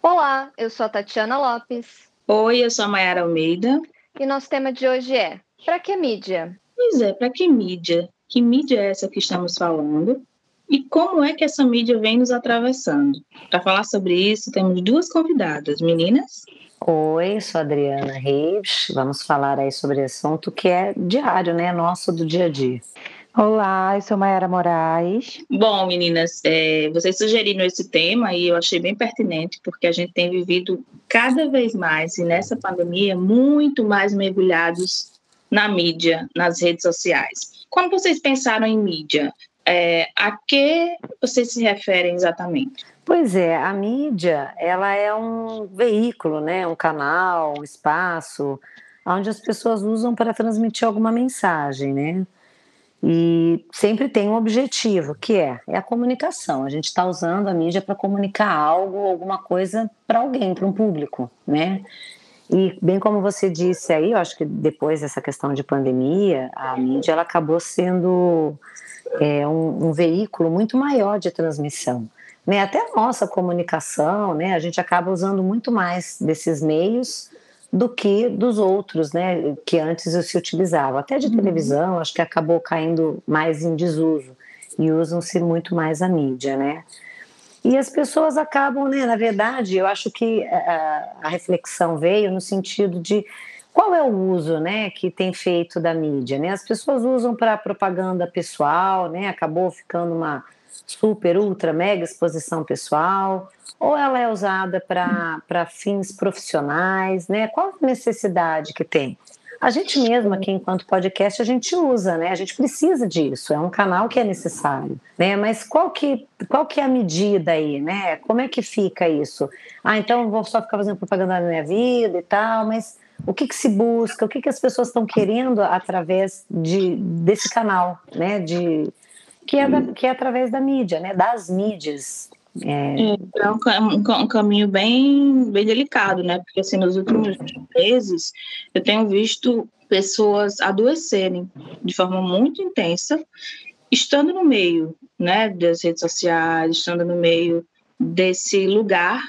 Olá, eu sou a Tatiana Lopes. Oi, eu sou a Mayara Almeida. E nosso tema de hoje é: para que mídia? Pois é, para que mídia? Que mídia é essa que estamos falando? E como é que essa mídia vem nos atravessando? Para falar sobre isso, temos duas convidadas. Meninas? Oi, sou a Adriana Reis. Vamos falar aí sobre assunto que é diário, né? Nosso do dia a dia. Olá, eu sou Mayara Moraes. Bom, meninas, é, vocês sugeriram esse tema e eu achei bem pertinente, porque a gente tem vivido cada vez mais, e nessa pandemia, muito mais mergulhados na mídia, nas redes sociais. Quando vocês pensaram em mídia, é, a que vocês se referem exatamente? Pois é, a mídia, ela é um veículo, né, um canal, um espaço, onde as pessoas usam para transmitir alguma mensagem, né? E sempre tem um objetivo, que é, é a comunicação. A gente está usando a mídia para comunicar algo, alguma coisa para alguém, para um público, né? E bem como você disse aí, eu acho que depois dessa questão de pandemia, a mídia ela acabou sendo é, um, um veículo muito maior de transmissão. Né? Até a nossa comunicação, né? a gente acaba usando muito mais desses meios do que dos outros, né, que antes se utilizava. Até de uhum. televisão, acho que acabou caindo mais em desuso e usam-se muito mais a mídia, né? E as pessoas acabam, né, na verdade, eu acho que a, a reflexão veio no sentido de qual é o uso, né, que tem feito da mídia, né? As pessoas usam para propaganda pessoal, né? Acabou ficando uma super, ultra, mega exposição pessoal, ou ela é usada para fins profissionais, né? Qual a necessidade que tem? A gente mesmo aqui, enquanto podcast, a gente usa, né? A gente precisa disso, é um canal que é necessário, né? Mas qual que, qual que é a medida aí, né? Como é que fica isso? Ah, então vou só ficar fazendo propaganda na minha vida e tal, mas o que, que se busca? O que, que as pessoas estão querendo através de, desse canal, né? De, que é, da, que é através da mídia, né? Das mídias. É, é um, um, caminho bem, bem delicado, né? Porque assim, nos últimos meses eu tenho visto pessoas adoecerem de forma muito intensa, estando no meio, né, das redes sociais, estando no meio desse lugar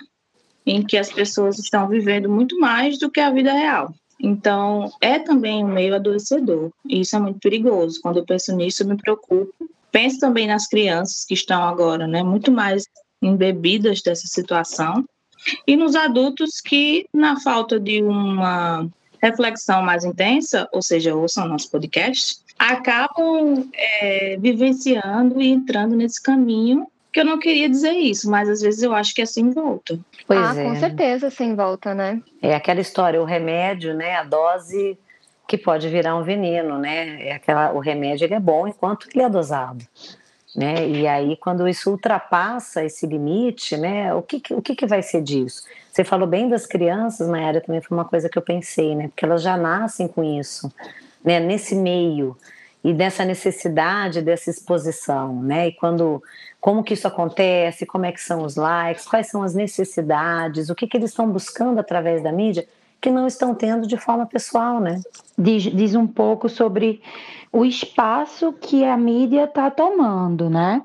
em que as pessoas estão vivendo muito mais do que a vida real. Então, é também um meio adoecedor. E isso é muito perigoso. Quando eu penso nisso, eu me preocupo Penso também nas crianças que estão agora, né, muito mais embebidas dessa situação, e nos adultos que, na falta de uma reflexão mais intensa, ou seja, ouçam nosso podcast, acabam é, vivenciando e entrando nesse caminho que eu não queria dizer isso, mas às vezes eu acho que é sem volta. Pois ah, é. com certeza sem volta, né? É aquela história, o remédio, né, a dose que pode virar um veneno, né? É aquela, o remédio ele é bom enquanto ele é dosado. Né? E aí, quando isso ultrapassa esse limite, né, o que, o que, que vai ser disso? Você falou bem das crianças, Mayara, também foi uma coisa que eu pensei, né? Porque elas já nascem com isso, né? Nesse meio e dessa necessidade dessa exposição, né? E quando, como que isso acontece? Como é que são os likes? Quais são as necessidades? O que que eles estão buscando através da mídia? que não estão tendo de forma pessoal, né? Diz, diz um pouco sobre o espaço que a mídia está tomando, né?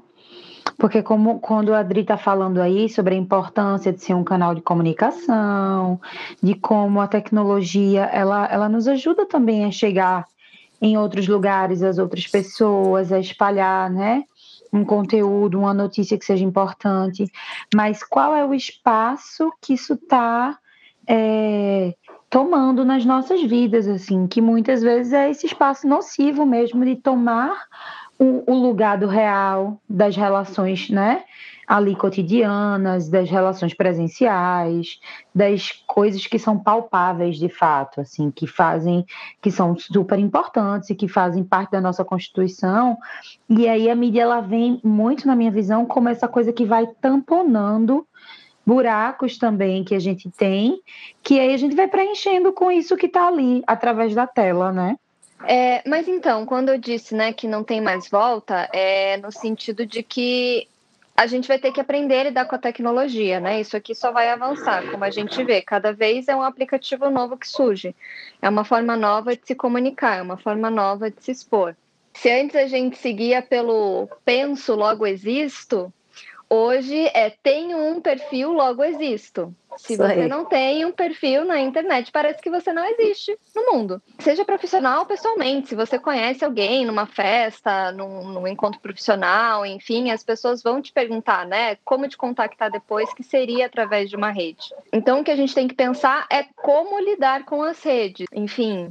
Porque como quando a Adri está falando aí sobre a importância de ser um canal de comunicação, de como a tecnologia ela, ela nos ajuda também a chegar em outros lugares, as outras pessoas, a espalhar, né? Um conteúdo, uma notícia que seja importante, mas qual é o espaço que isso está é, tomando nas nossas vidas, assim, que muitas vezes é esse espaço nocivo mesmo de tomar o, o lugar do real, das relações, né? ali cotidianas, das relações presenciais, das coisas que são palpáveis de fato, assim, que fazem, que são super importantes e que fazem parte da nossa constituição. E aí a mídia ela vem muito na minha visão como essa coisa que vai tamponando buracos também que a gente tem, que aí a gente vai preenchendo com isso que está ali através da tela, né? É, mas então, quando eu disse né, que não tem mais volta, é no sentido de que a gente vai ter que aprender a lidar com a tecnologia, né? Isso aqui só vai avançar, como a gente vê. Cada vez é um aplicativo novo que surge. É uma forma nova de se comunicar, é uma forma nova de se expor. Se antes a gente seguia pelo penso, logo existo, Hoje é tenho um perfil, logo existo. Se você não tem um perfil na internet, parece que você não existe no mundo. Seja profissional ou pessoalmente. Se você conhece alguém numa festa, num, num, encontro profissional, enfim, as pessoas vão te perguntar, né? Como te contactar depois, que seria através de uma rede. Então, o que a gente tem que pensar é como lidar com as redes. Enfim,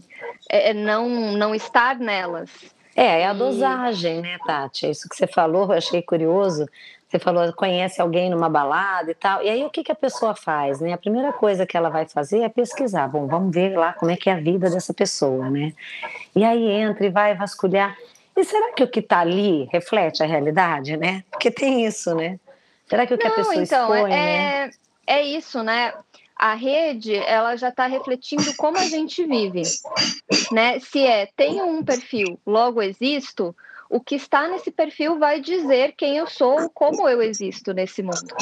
é, é não, não estar nelas. É, é a dosagem, né, Tati? É isso que você falou, eu achei curioso. Você falou, conhece alguém numa balada e tal. E aí o que, que a pessoa faz, né? A primeira coisa que ela vai fazer é pesquisar. Bom, vamos ver lá como é que é a vida dessa pessoa, né? E aí entra e vai vasculhar. E será que o que está ali reflete a realidade, né? Porque tem isso, né? Será que o que Não, a pessoa então, expõe, é, né? É isso, né? A rede, ela já está refletindo como a gente vive, né? Se é, tenho um perfil, logo existo, o que está nesse perfil vai dizer quem eu sou, como eu existo nesse mundo.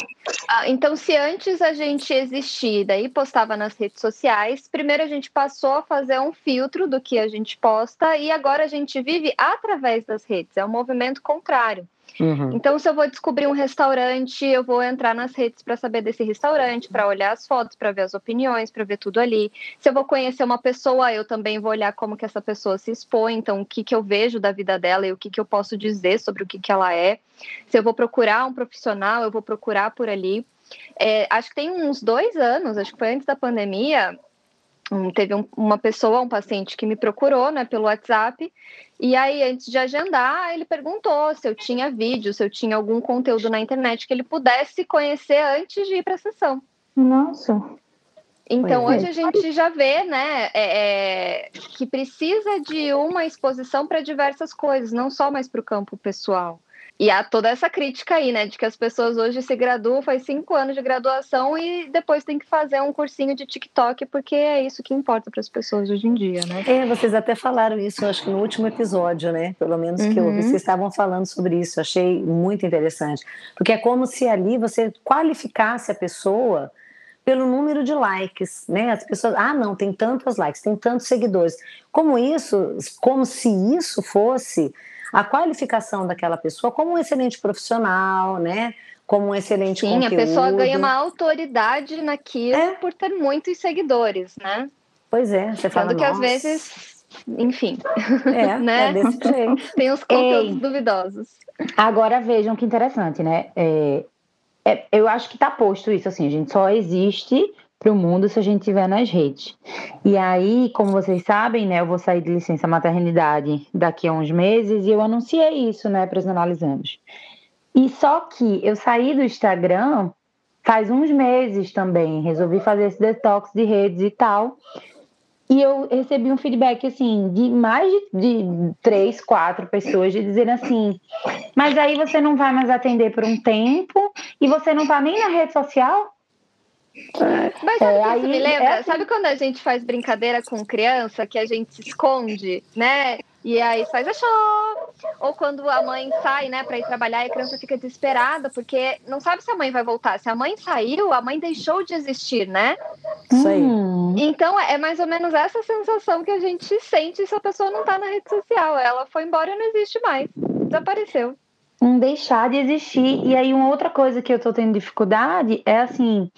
Ah, então, se antes a gente existir, daí postava nas redes sociais, primeiro a gente passou a fazer um filtro do que a gente posta e agora a gente vive através das redes. É um movimento contrário. Uhum. Então, se eu vou descobrir um restaurante, eu vou entrar nas redes para saber desse restaurante, para olhar as fotos, para ver as opiniões, para ver tudo ali. Se eu vou conhecer uma pessoa, eu também vou olhar como que essa pessoa se expõe, então o que, que eu vejo da vida dela e o que, que eu posso dizer sobre o que, que ela é. Se eu vou procurar um profissional, eu vou procurar por ali. É, acho que tem uns dois anos, acho que foi antes da pandemia, um, teve um, uma pessoa, um paciente que me procurou né, pelo WhatsApp, e aí, antes de agendar, ele perguntou se eu tinha vídeo, se eu tinha algum conteúdo na internet que ele pudesse conhecer antes de ir para a sessão. Nossa. Então, hoje a gente já vê né, é, é, que precisa de uma exposição para diversas coisas, não só mais para o campo pessoal. E há toda essa crítica aí, né, de que as pessoas hoje se graduam, faz cinco anos de graduação e depois tem que fazer um cursinho de TikTok, porque é isso que importa para as pessoas hoje em dia, né? É, vocês até falaram isso, acho que no último episódio, né? Pelo menos que eu ouvi, uhum. vocês estavam falando sobre isso, achei muito interessante. Porque é como se ali você qualificasse a pessoa pelo número de likes, né? As pessoas, ah, não, tem tantos likes, tem tantos seguidores. Como isso, como se isso fosse a qualificação daquela pessoa como um excelente profissional, né? Como um excelente Sim, conteúdo. a pessoa ganha uma autoridade naquilo é. por ter muitos seguidores, né? Pois é, você fala, Sendo que às vezes, enfim, é, né? é desse jeito. Tem os conteúdos Ei, duvidosos. Agora vejam que interessante, né? É, é, eu acho que está posto isso assim, gente só existe para o mundo se a gente estiver nas redes. E aí, como vocês sabem, né, eu vou sair de licença maternidade daqui a uns meses e eu anunciei isso, né, para os analisandos. E só que eu saí do Instagram faz uns meses também, resolvi fazer esse detox de redes e tal. E eu recebi um feedback assim de mais de, de três, quatro pessoas de dizer assim, mas aí você não vai mais atender por um tempo e você não tá nem na rede social? Mas sabe é, que isso me lembra? É assim. Sabe quando a gente faz brincadeira com criança, que a gente se esconde, né? E aí faz a show. Ou quando a mãe sai, né, para ir trabalhar e a criança fica desesperada, porque não sabe se a mãe vai voltar. Se a mãe saiu, a mãe deixou de existir, né? Isso aí. Hum. Então é mais ou menos essa sensação que a gente sente se a pessoa não tá na rede social. Ela foi embora e não existe mais. Desapareceu um deixar de existir. E aí, uma outra coisa que eu tô tendo dificuldade é assim: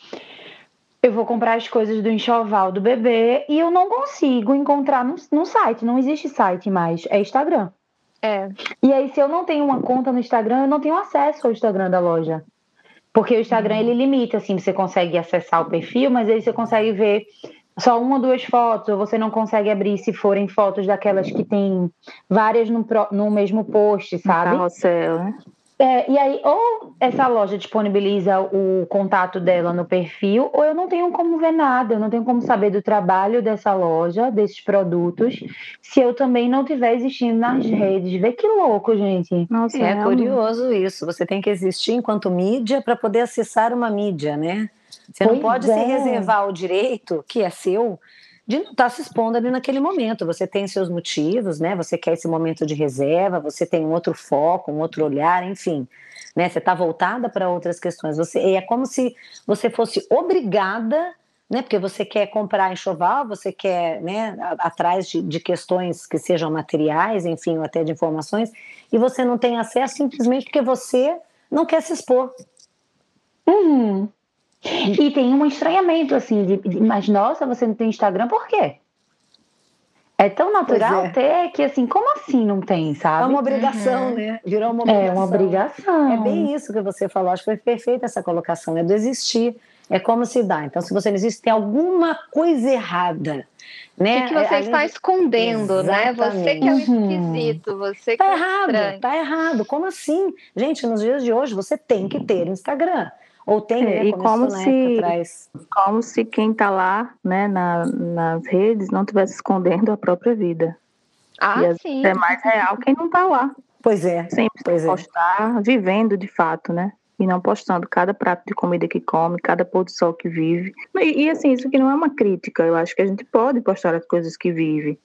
eu vou comprar as coisas do enxoval do bebê e eu não consigo encontrar no, no site. Não existe site mais, é Instagram. É. E aí, se eu não tenho uma conta no Instagram, eu não tenho acesso ao Instagram da loja. Porque o Instagram, ele limita, assim, você consegue acessar o perfil, mas aí você consegue ver só uma ou duas fotos, ou você não consegue abrir se forem fotos daquelas que tem várias no, no mesmo post, sabe? Carrossel, né? É, e aí, ou essa loja disponibiliza o contato dela no perfil, ou eu não tenho como ver nada, eu não tenho como saber do trabalho dessa loja, desses produtos, se eu também não estiver existindo nas redes. Vê que louco, gente. Nossa, é, é curioso isso. Você tem que existir enquanto mídia para poder acessar uma mídia, né? Você pois não pode é. se reservar o direito, que é seu, de não estar tá se expondo ali naquele momento. Você tem seus motivos, né? Você quer esse momento de reserva, você tem um outro foco, um outro olhar, enfim. Né? Você está voltada para outras questões. Você é como se você fosse obrigada, né? Porque você quer comprar enxoval, você quer, né? Atrás de, de questões que sejam materiais, enfim, ou até de informações, e você não tem acesso simplesmente porque você não quer se expor. Uhum. E tem um estranhamento, assim, de, de, mas nossa, você não tem Instagram, por quê? É tão natural é. ter que, assim, como assim não tem, sabe? É uma obrigação, uhum. né? Virou uma obrigação. É uma obrigação. É bem isso que você falou. Acho que foi perfeita essa colocação, é do existir. É como se dá. Então, se você não existe, tem alguma coisa errada. Né? O que você está escondendo, Exatamente. né? Você que é o uhum. esquisito, você tá que é errado, estranho. Tá errado. Como assim? Gente, nos dias de hoje você tem que ter Instagram. Ou tem, é, né, e como se, como se quem está lá, né, na, nas redes não estivesse escondendo a própria vida. Ah, e sim. É mais real quem não está lá. Pois é. Sempre pois postar, é. vivendo de fato, né? E não postando cada prato de comida que come, cada pôr do sol que vive. E, e assim, isso aqui não é uma crítica. Eu acho que a gente pode postar as coisas que vive.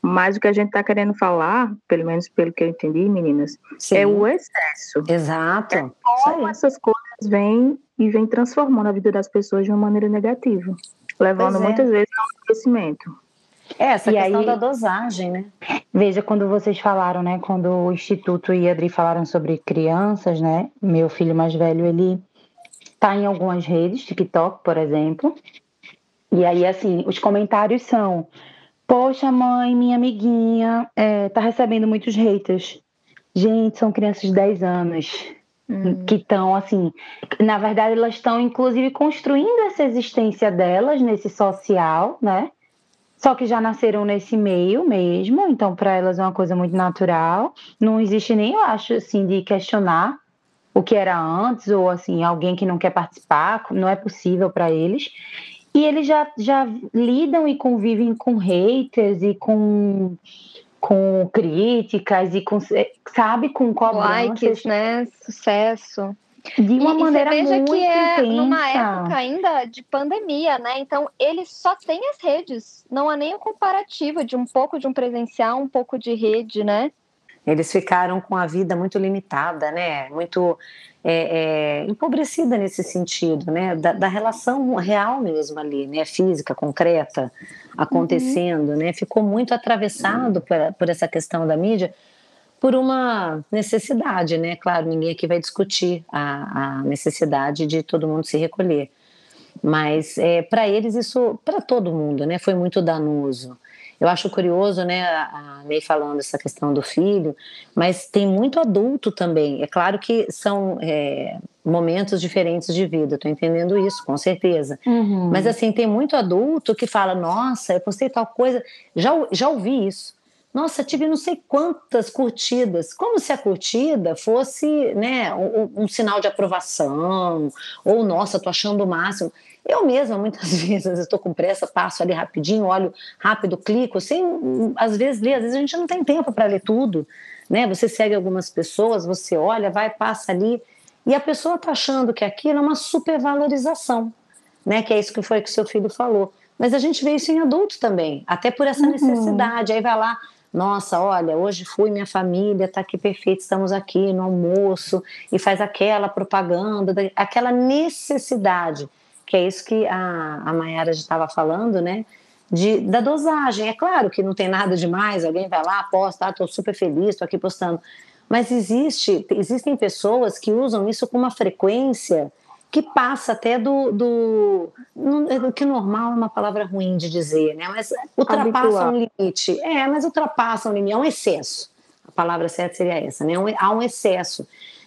Mas o que a gente está querendo falar, pelo menos pelo que eu entendi, meninas, Sim. é o excesso. Exato. É como essas coisas vêm e vêm transformando a vida das pessoas de uma maneira negativa, levando é. muitas vezes ao enlouquecimento. É, essa e questão aí, da dosagem, né? Veja, quando vocês falaram, né? Quando o Instituto e a Adri falaram sobre crianças, né? Meu filho mais velho, ele tá em algumas redes, TikTok, por exemplo. E aí, assim, os comentários são: Poxa, mãe, minha amiguinha é, tá recebendo muitos haters. Gente, são crianças de 10 anos. Uhum. Que estão, assim, na verdade, elas estão, inclusive, construindo essa existência delas nesse social, né? Só que já nasceram nesse meio mesmo, então para elas é uma coisa muito natural. Não existe nem, eu acho, assim, de questionar o que era antes, ou assim, alguém que não quer participar, não é possível para eles. E eles já, já lidam e convivem com haters e com com críticas e com, sabe, com cobranças. Likes, né? Sucesso. De uma e, maneira e você veja muito que é intensa. numa época ainda de pandemia, né? Então eles só têm as redes. Não há nem o comparativo de um pouco de um presencial, um pouco de rede, né? Eles ficaram com a vida muito limitada, né? Muito é, é, empobrecida nesse sentido, né? Da, da, relação real mesmo ali, né? Física, concreta, acontecendo, uhum. né? Ficou muito atravessado por, por essa questão da mídia por uma necessidade, né? Claro, ninguém aqui vai discutir a, a necessidade de todo mundo se recolher, mas é, para eles isso, para todo mundo, né? Foi muito danoso. Eu acho curioso, né, a Ney falando essa questão do filho, mas tem muito adulto também. É claro que são é, momentos diferentes de vida, estou entendendo isso, com certeza. Uhum. Mas assim, tem muito adulto que fala: nossa, eu postei tal coisa. Já, já ouvi isso. Nossa, tive não sei quantas curtidas. Como se a curtida fosse né, um, um sinal de aprovação, ou nossa, tô achando o máximo. Eu mesma, muitas vezes, estou com pressa, passo ali rapidinho, olho rápido, clico, sem, às vezes, ler. Às vezes a gente não tem tempo para ler tudo, né? Você segue algumas pessoas, você olha, vai, passa ali, e a pessoa está achando que aquilo é uma supervalorização, né? Que é isso que foi que o seu filho falou. Mas a gente vê isso em adultos também, até por essa uhum. necessidade. Aí vai lá, nossa, olha, hoje fui, minha família está aqui perfeita, estamos aqui no almoço, e faz aquela propaganda, aquela necessidade que é isso que a, a Mayara já estava falando, né? De, da dosagem. É claro que não tem nada demais, alguém vai lá, posta, ah, estou super feliz, estou aqui postando. Mas existe, existem pessoas que usam isso com uma frequência que passa até do, do, do que normal é uma palavra ruim de dizer, né? Mas ultrapassa um limite. É, mas ultrapassa um limite, é um excesso. A palavra certa seria essa, né? há um excesso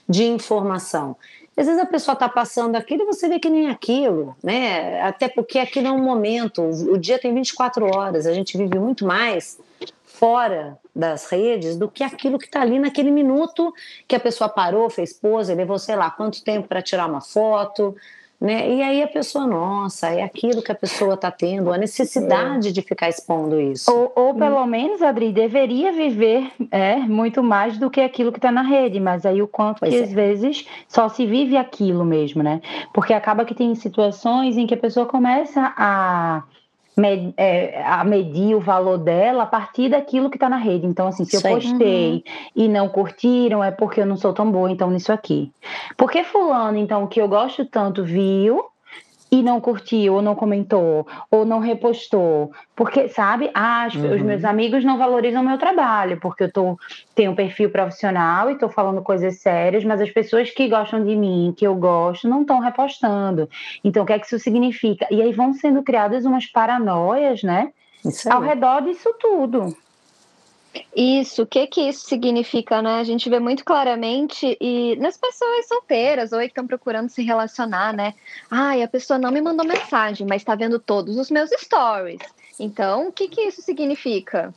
de informação. Às vezes a pessoa está passando aquilo e você vê que nem aquilo, né? Até porque aquilo é um momento, o dia tem 24 horas, a gente vive muito mais fora das redes do que aquilo que está ali naquele minuto que a pessoa parou, fez pose, levou sei lá quanto tempo para tirar uma foto, né? E aí a pessoa, nossa, é aquilo que a pessoa está tendo, a necessidade é. de ficar expondo isso. Ou, ou pelo hum. menos, Adri, deveria viver é, muito mais do que aquilo que está na rede, mas aí o quanto pois que é. às vezes só se vive aquilo mesmo, né? Porque acaba que tem situações em que a pessoa começa a med, é, a medir o valor dela a partir daquilo que está na rede. Então, assim, se Isso eu postei uhum. e não curtiram, é porque eu não sou tão boa, então, nisso aqui. Porque fulano, então, que eu gosto tanto, viu, e não curtiu, ou não comentou, ou não repostou. Porque, sabe, ah, uhum. os meus amigos não valorizam o meu trabalho, porque eu tô, tenho um perfil profissional e estou falando coisas sérias, mas as pessoas que gostam de mim, que eu gosto, não estão repostando. Então, o que é que isso significa? E aí vão sendo criadas umas paranoias, né? Ao redor disso tudo. Isso, o que que isso significa, né? A gente vê muito claramente e nas pessoas solteiras ou que estão procurando se relacionar, né? Ai, a pessoa não me mandou mensagem, mas está vendo todos os meus stories. Então, o que que isso significa?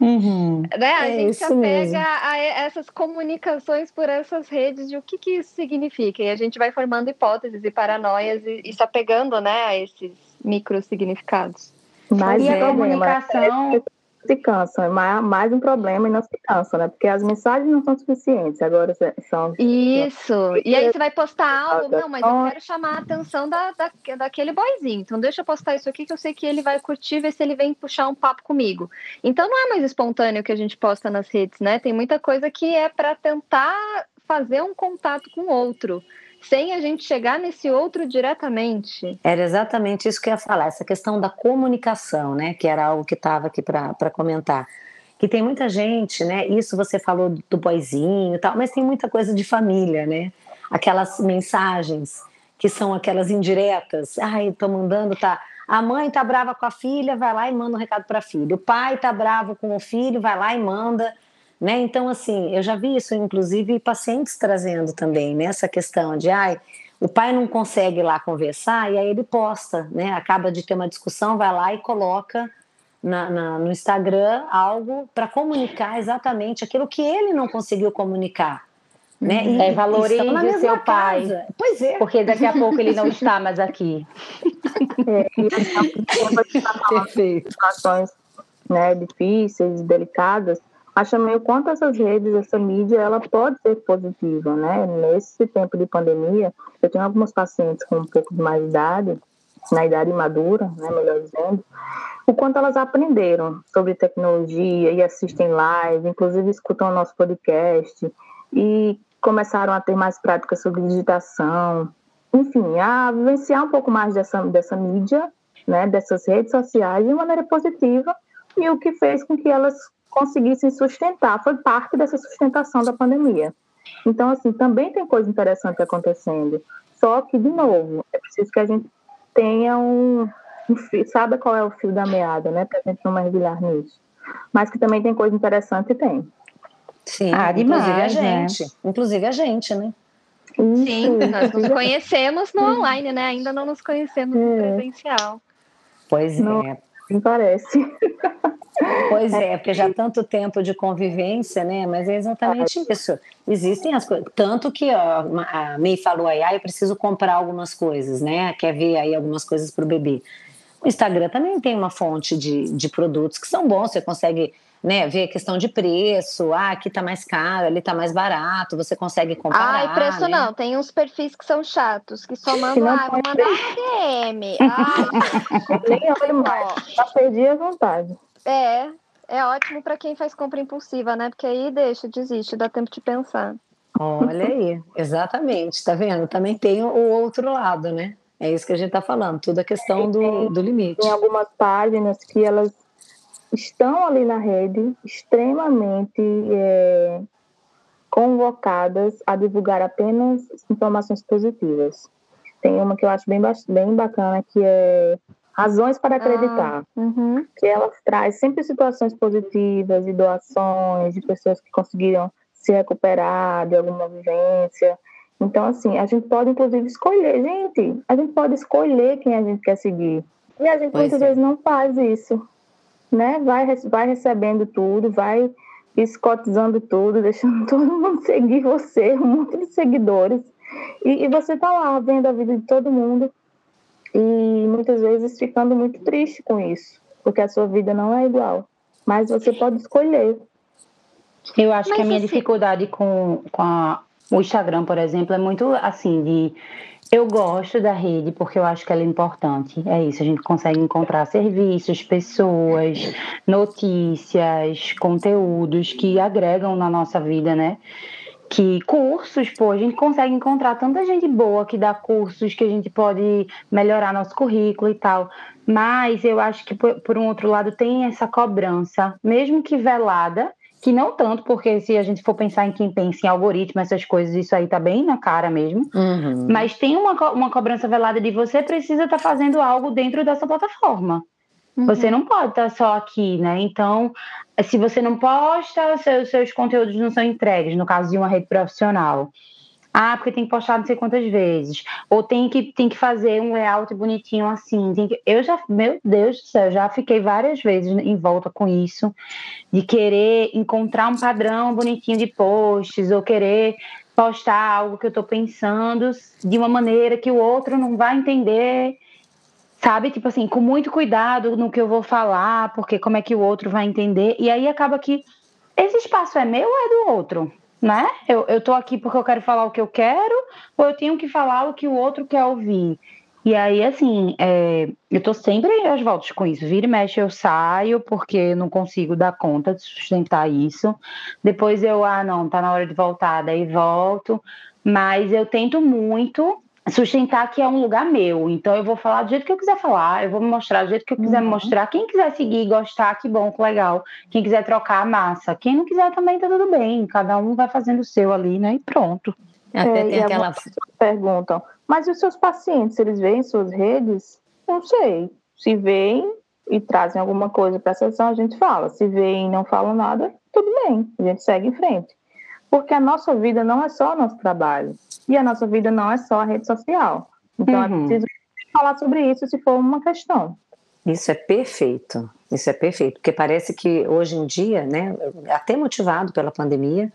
Uhum. Né? A é gente se apega a essas comunicações por essas redes de o que, que isso significa. E a gente vai formando hipóteses e paranoias e, e se apegando né, a esses micro significados. Mas e a é, comunicação se cansam, é mais, mais um problema e não se cansam, né? Porque as mensagens não são suficientes, agora são... Isso, e aí você vai postar algo, não, mas eu quero chamar a atenção da, da, daquele boyzinho, então deixa eu postar isso aqui que eu sei que ele vai curtir, ver se ele vem puxar um papo comigo. Então não é mais espontâneo que a gente posta nas redes, né? Tem muita coisa que é para tentar fazer um contato com o outro sem a gente chegar nesse outro diretamente. Era exatamente isso que eu ia falar, essa questão da comunicação, né? Que era algo que estava aqui para comentar. Que tem muita gente, né? Isso você falou do boizinho e tal, mas tem muita coisa de família, né? Aquelas mensagens que são aquelas indiretas. Ai, tô mandando, tá. A mãe tá brava com a filha, vai lá e manda um recado para a filha. O pai tá bravo com o filho, vai lá e manda né? Então, assim, eu já vi isso, inclusive, pacientes trazendo também, né? Essa questão de, ai, o pai não consegue ir lá conversar e aí ele posta, né? Acaba de ter uma discussão, vai lá e coloca na, na, no Instagram algo para comunicar exatamente aquilo que ele não conseguiu comunicar. Né? Uhum. E, é, valorize seu pai. Casa. Pois é. Porque daqui a pouco ele não está mais aqui. É, e Perfeito. situações né, difíceis, delicadas, acho também o quanto essas redes, essa mídia, ela pode ser positiva, né? Nesse tempo de pandemia, eu tenho alguns pacientes com um pouco de mais idade, na idade madura, né, melhor dizendo, o quanto elas aprenderam sobre tecnologia e assistem live, inclusive escutam o nosso podcast e começaram a ter mais práticas sobre digitação, enfim, a vivenciar um pouco mais dessa, dessa mídia, né, dessas redes sociais de maneira positiva e o que fez com que elas conseguissem sustentar, foi parte dessa sustentação da pandemia. Então, assim, também tem coisa interessante acontecendo. Só que, de novo, é preciso que a gente tenha um, um sabe qual é o fio da meada, né? Para a gente não mergulhar nisso. Mas que também tem coisa interessante, tem. Sim, ah, demais, inclusive a né? gente. Né? Inclusive a gente, né? Sim, nós nos conhecemos no online, né? Ainda não nos conhecemos no é. presencial. Pois não, é. Parece. Pois é, porque já tanto tempo de convivência, né? Mas é exatamente isso. Existem as coisas. Tanto que ó, a May falou aí, ah, eu preciso comprar algumas coisas, né? Quer ver aí algumas coisas para o bebê. O Instagram também tem uma fonte de, de produtos que são bons, você consegue né, ver a questão de preço, ah, aqui tá mais caro, ali tá mais barato, você consegue comparar. Ai, preço né? não, tem uns perfis que são chatos, que só mandam, ah, vou mandar um DM. Ai, Nem olho mais, já perdi a vontade. É, é ótimo para quem faz compra impulsiva, né? Porque aí deixa, desiste, dá tempo de pensar. Olha aí, exatamente, tá vendo? Também tem o outro lado, né? É isso que a gente tá falando, tudo a questão do, do limite. Tem algumas páginas que elas estão ali na rede extremamente é, convocadas a divulgar apenas informações positivas. Tem uma que eu acho bem, bem bacana, que é Razões para Acreditar, ah, uhum. que ela traz sempre situações positivas e doações de pessoas que conseguiram se recuperar de alguma vivência. Então, assim, a gente pode, inclusive, escolher. Gente, a gente pode escolher quem a gente quer seguir. E a gente, pois muitas é. vezes, não faz isso né? Vai, vai recebendo tudo, vai escotizando tudo, deixando todo mundo seguir você, um monte de seguidores. E, e você tá lá vendo a vida de todo mundo e muitas vezes ficando muito triste com isso, porque a sua vida não é igual. Mas você pode escolher. Eu acho Mas que a minha assim... dificuldade com, com a, o Instagram, por exemplo, é muito assim de eu gosto da rede porque eu acho que ela é importante. É isso, a gente consegue encontrar serviços, pessoas, notícias, conteúdos que agregam na nossa vida, né? Que cursos, pô, a gente consegue encontrar tanta gente boa que dá cursos que a gente pode melhorar nosso currículo e tal. Mas eu acho que, por, por um outro lado, tem essa cobrança, mesmo que velada, que não tanto, porque se a gente for pensar em quem pensa em algoritmo, essas coisas, isso aí tá bem na cara mesmo. Uhum. Mas tem uma, uma cobrança velada de você precisa estar tá fazendo algo dentro dessa plataforma. Uhum. Você não pode estar tá só aqui, né? Então, se você não posta, seus, seus conteúdos não são entregues, no caso de uma rede profissional. Ah, porque tem que postar não sei quantas vezes. Ou tem que, tem que fazer um layout bonitinho assim. Que... Eu já, meu Deus do céu, já fiquei várias vezes em volta com isso, de querer encontrar um padrão bonitinho de posts, ou querer postar algo que eu estou pensando de uma maneira que o outro não vai entender sabe? Tipo assim, com muito cuidado no que eu vou falar, porque como é que o outro vai entender. E aí acaba que esse espaço é meu ou é do outro, né? Eu, eu tô aqui porque eu quero falar o que eu quero, ou eu tenho que falar o que o outro quer ouvir. E aí, assim, é, eu tô sempre às voltas com isso. Vira e mexe, eu saio, porque não consigo dar conta de sustentar isso. Depois eu, ah, não, tá na hora de voltar, daí volto. Mas eu tento muito sustentar que é um lugar meu. Então eu vou falar do jeito que eu quiser falar, eu vou me mostrar do jeito que eu quiser uhum. me mostrar. Quem quiser seguir, gostar, que bom, que legal. Quem quiser trocar, massa. Quem não quiser também tá tudo bem. Cada um vai fazendo o seu ali, né? E pronto. Até é, tem aquela perguntam. Mas e os seus pacientes, eles veem suas redes? Não sei. Se veem e trazem alguma coisa para a sessão, a gente fala. Se veem e não falam nada, tudo bem. A gente segue em frente. Porque a nossa vida não é só o nosso trabalho. E a nossa vida não é só a rede social. Então é uhum. é preciso falar sobre isso se for uma questão. Isso é perfeito. Isso é perfeito. Porque parece que hoje em dia, né, até motivado pela pandemia,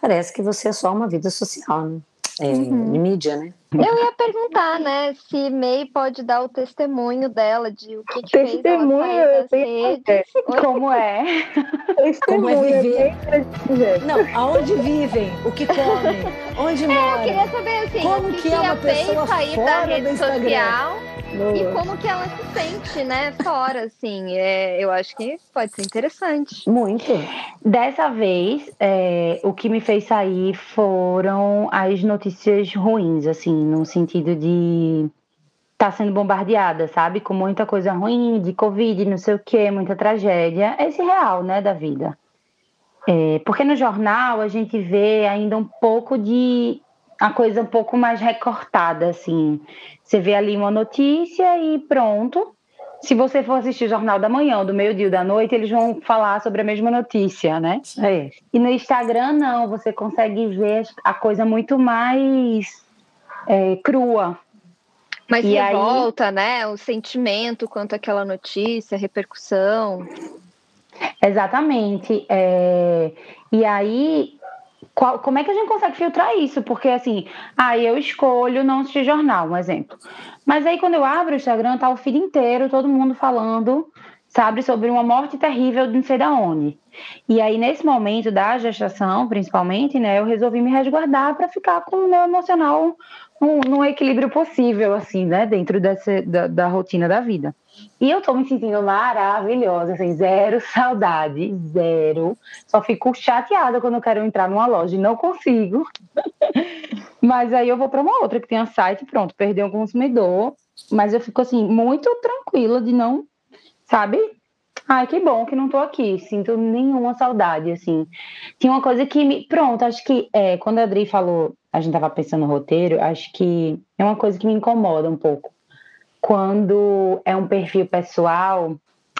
parece que você é só uma vida social, né? É, uhum. mídia, né? Eu ia perguntar, né, se May pode dar o testemunho dela de o que, que testemunho, fez ela sair Como é? Como é viver? Não, aonde vivem? O que comem? Onde moram? É, eu queria saber assim, como que, que é uma pessoa sair da rede social Boa. e como que ela se sente, né, fora, assim. É, eu acho que pode ser interessante. Muito. Dessa vez, é, o que me fez sair foram as notícias ruins, assim, no sentido de estar tá sendo bombardeada, sabe? Com muita coisa ruim, de Covid, não sei o quê, muita tragédia. Esse real, né, da vida. É, porque no jornal a gente vê ainda um pouco de a coisa um pouco mais recortada, assim. Você vê ali uma notícia e pronto. Se você for assistir o Jornal da Manhã, do meio-dia da noite, eles vão falar sobre a mesma notícia, né? É. E no Instagram, não, você consegue ver a coisa muito mais é, crua. Mas e revolta, aí... né? O sentimento quanto àquela notícia, a repercussão. Exatamente. É... E aí qual, como é que a gente consegue filtrar isso? Porque assim, aí ah, eu escolho não assistir jornal, um exemplo. Mas aí quando eu abro o Instagram, tá o feed inteiro, todo mundo falando, sabe, sobre uma morte terrível de não sei da onde. E aí, nesse momento da gestação, principalmente, né, eu resolvi me resguardar para ficar com o meu emocional num, num, equilíbrio possível, assim, né, dentro dessa, da, da rotina da vida. E eu tô me sentindo maravilhosa, assim, zero saudade, zero. Só fico chateada quando eu quero entrar numa loja e não consigo. Mas aí eu vou para uma outra que tenha site, pronto, perder um consumidor. Mas eu fico assim, muito tranquila de não, sabe? Ai, que bom que não tô aqui, sinto nenhuma saudade, assim. Tinha uma coisa que me. Pronto, acho que é, quando a Adri falou, a gente tava pensando no roteiro, acho que é uma coisa que me incomoda um pouco quando é um perfil pessoal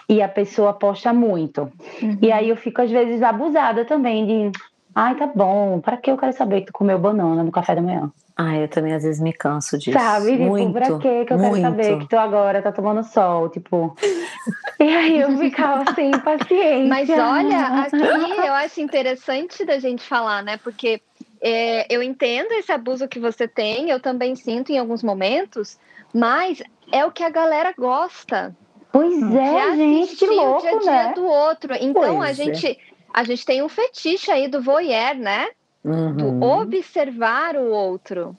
e a pessoa posta muito. Uhum. E aí eu fico, às vezes, abusada também de. Ai, tá bom, para que eu quero saber que tu comeu banana no café da manhã? Ah, eu também às vezes me canso disso. Sabe? Tipo, muito, pra que que eu muito. quero saber que tu agora tá tomando sol? Tipo. e aí eu ficava sem paciência. Mas olha, aqui eu acho interessante da gente falar, né? Porque é, eu entendo esse abuso que você tem, eu também sinto em alguns momentos, mas é o que a galera gosta. Pois é, gente, que louco, o dia a dia né? do outro. Então pois a é. gente a gente tem um fetiche aí do voyeur, né? Uhum. Do observar o outro.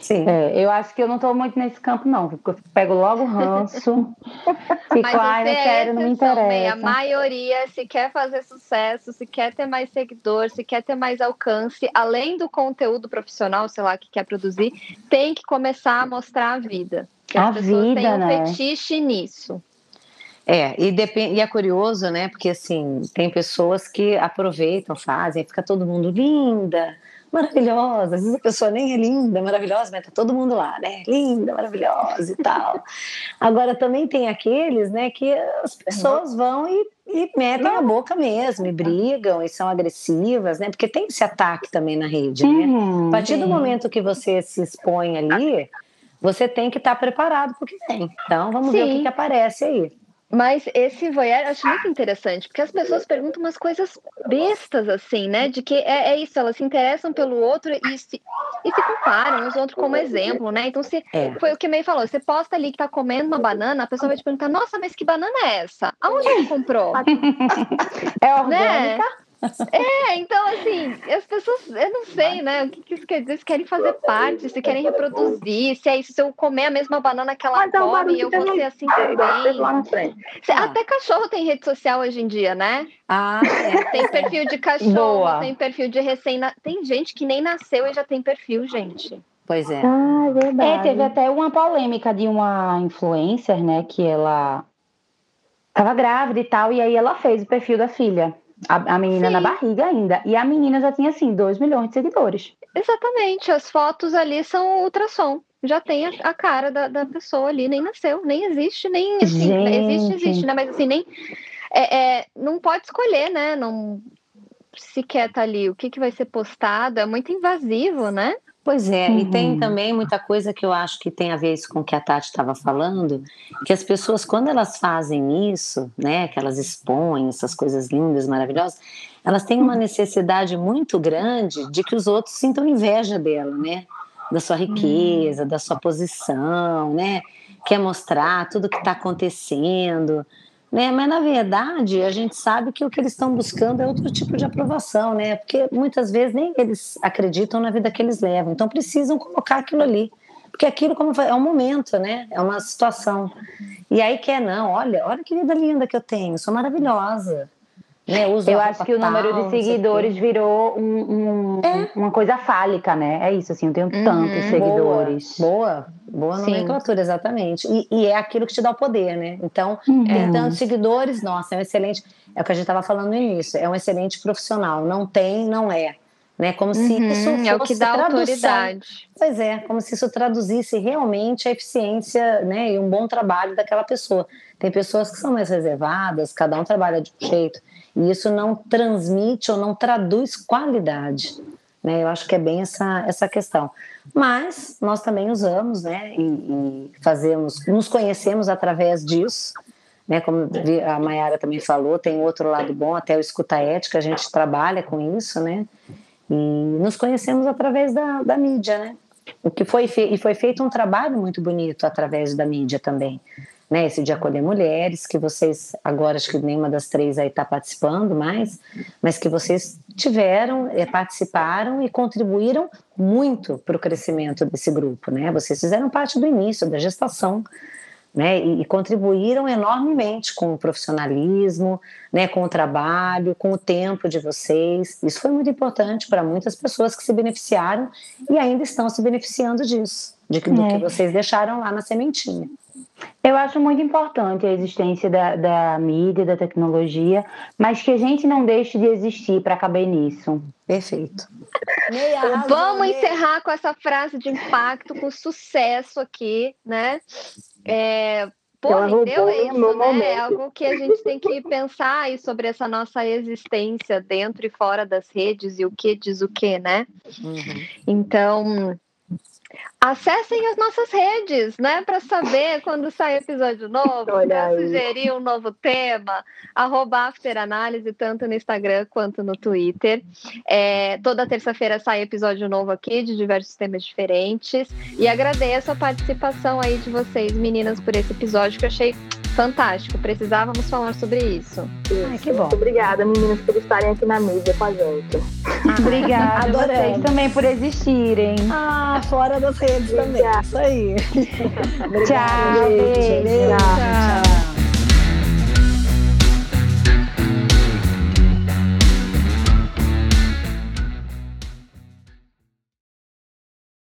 Sim. É, eu acho que eu não estou muito nesse campo, não, porque eu pego logo o ranço. Fico, Mas ai, não quero, não me interessa. A maioria, se quer fazer sucesso, se quer ter mais seguidor, se quer ter mais alcance, além do conteúdo profissional, sei lá, que quer produzir, tem que começar a mostrar a vida. a vida, têm um né? fetiche nisso. É, e, depend... e é curioso, né? Porque assim, tem pessoas que aproveitam, fazem, fica todo mundo linda, maravilhosa. Às vezes a pessoa nem é linda, maravilhosa, mas tá todo mundo lá, né? Linda, maravilhosa e tal. Agora também tem aqueles, né, que as pessoas vão e, e metem a boca mesmo, e brigam, e são agressivas, né? Porque tem esse ataque também na rede, né? A partir do momento que você se expõe ali, você tem que estar tá preparado para o que vem. Então, vamos Sim. ver o que, que aparece aí. Mas esse voyeur eu acho muito interessante, porque as pessoas perguntam umas coisas bestas, assim, né? De que é, é isso, elas se interessam pelo outro e se, e se comparam os outros como exemplo, né? Então, se é. foi o que o May falou, você posta ali que tá comendo uma banana, a pessoa vai te perguntar, nossa, mas que banana é essa? Aonde você comprou? É orgânica? Né? É, então assim, as pessoas, eu não sei, né? O que, que isso quer dizer? Se querem fazer parte, se querem reproduzir, se é isso, se eu comer a mesma banana que ela come, é eu vou ser assim também. Até cachorro tem rede social hoje em dia, né? Ah, é. Tem perfil de cachorro, Boa. tem perfil de recém Tem gente que nem nasceu e já tem perfil, gente. Pois é. Ah, é verdade. É, teve até uma polêmica de uma influencer, né? Que ela tava grávida e tal, e aí ela fez o perfil da filha. A, a menina Sim. na barriga ainda. E a menina já tinha, assim, 2 milhões de seguidores. Exatamente. As fotos ali são ultrassom. Já tem a, a cara da, da, pessoa ali, nem nasceu, nem existe, nem. Assim, existe, existe, né? Mas assim, nem. É, é, não pode escolher, né? Não sequer tá ali o que, que vai ser postado, é muito invasivo, né? Pois é, uhum. e tem uhum. também muita coisa que eu acho que tem a ver isso com o que a Tati estava falando, que as pessoas, quando elas fazem isso, né, que elas expõem essas coisas lindas, maravilhosas, elas têm uma necessidade muito grande de que os outros sintam inveja dela, né? Da sua riqueza, da sua posição, né? Quer mostrar tudo o que está acontecendo. Né? Mas, na verdade, a gente sabe que o que eles estão buscando é outro tipo de aprovação, né? Porque muitas vezes nem eles acreditam na vida que eles levam, então precisam colocar aquilo ali. Porque aquilo como é um momento, né? É uma situação. E aí quer, não, olha, olha que vida linda que eu tenho, sou maravilhosa. Né, eu acho que o número de seguidores virou um, um, é. uma coisa fálica, né? É isso, assim, eu tenho uhum, tantos seguidores. Boa, boa, boa nomenclatura, exatamente. E, e, é aquilo que te dá o poder, né? Então, uhum. tem tantos seguidores, nossa, é um excelente. É o que a gente estava falando no início, é um excelente profissional. Não tem, não é. Né? Como se uhum, isso fosse é o que dá tradução. autoridade. Pois é, como se isso traduzisse realmente a eficiência né, e um bom trabalho daquela pessoa. Tem pessoas que são mais reservadas, cada um trabalha de um jeito. E isso não transmite ou não traduz qualidade. Né? Eu acho que é bem essa, essa questão. Mas nós também usamos né? e, e fazemos, nos conhecemos através disso. Né, como a Mayara também falou, tem outro lado bom, até o escuta ética, a gente trabalha com isso, né? E nos conhecemos através da, da mídia, né? O que foi e foi feito um trabalho muito bonito através da mídia também né, esse de acolher mulheres, que vocês, agora acho que nenhuma das três aí está participando mais, mas que vocês tiveram, é, participaram e contribuíram muito para o crescimento desse grupo, né? Vocês fizeram parte do início, da gestação, né? E, e, contribuíram enormemente com o profissionalismo, né? Com o trabalho, com o tempo de vocês. Isso foi muito importante para muitas pessoas que se beneficiaram e ainda estão se beneficiando disso, de, do é. que vocês deixaram lá na sementinha. Eu acho muito importante a existência da, da mídia, da tecnologia, mas que a gente não deixe de existir para caber nisso. Perfeito. Vamos encerrar com essa frase de impacto, com sucesso aqui, né? É, Pô, rendeu isso, né? É algo que a gente tem que pensar aí sobre essa nossa existência dentro e fora das redes e o que diz o que, né? Uhum. Então, Acessem as nossas redes, né? Para saber quando sai episódio novo, para sugerir um novo tema, arroba afteranálise, tanto no Instagram quanto no Twitter. É, toda terça-feira sai episódio novo aqui, de diversos temas diferentes. E agradeço a participação aí de vocês, meninas, por esse episódio que eu achei Fantástico, precisávamos falar sobre isso. isso. Ai, que bom. Muito obrigada, meninas, por estarem aqui na mídia com a gente. Ah, obrigada, Adorei. vocês também por existirem. Ah, fora das redes obrigada. também. Isso aí. Tchau, beijo. beijo. Tchau. Tchau.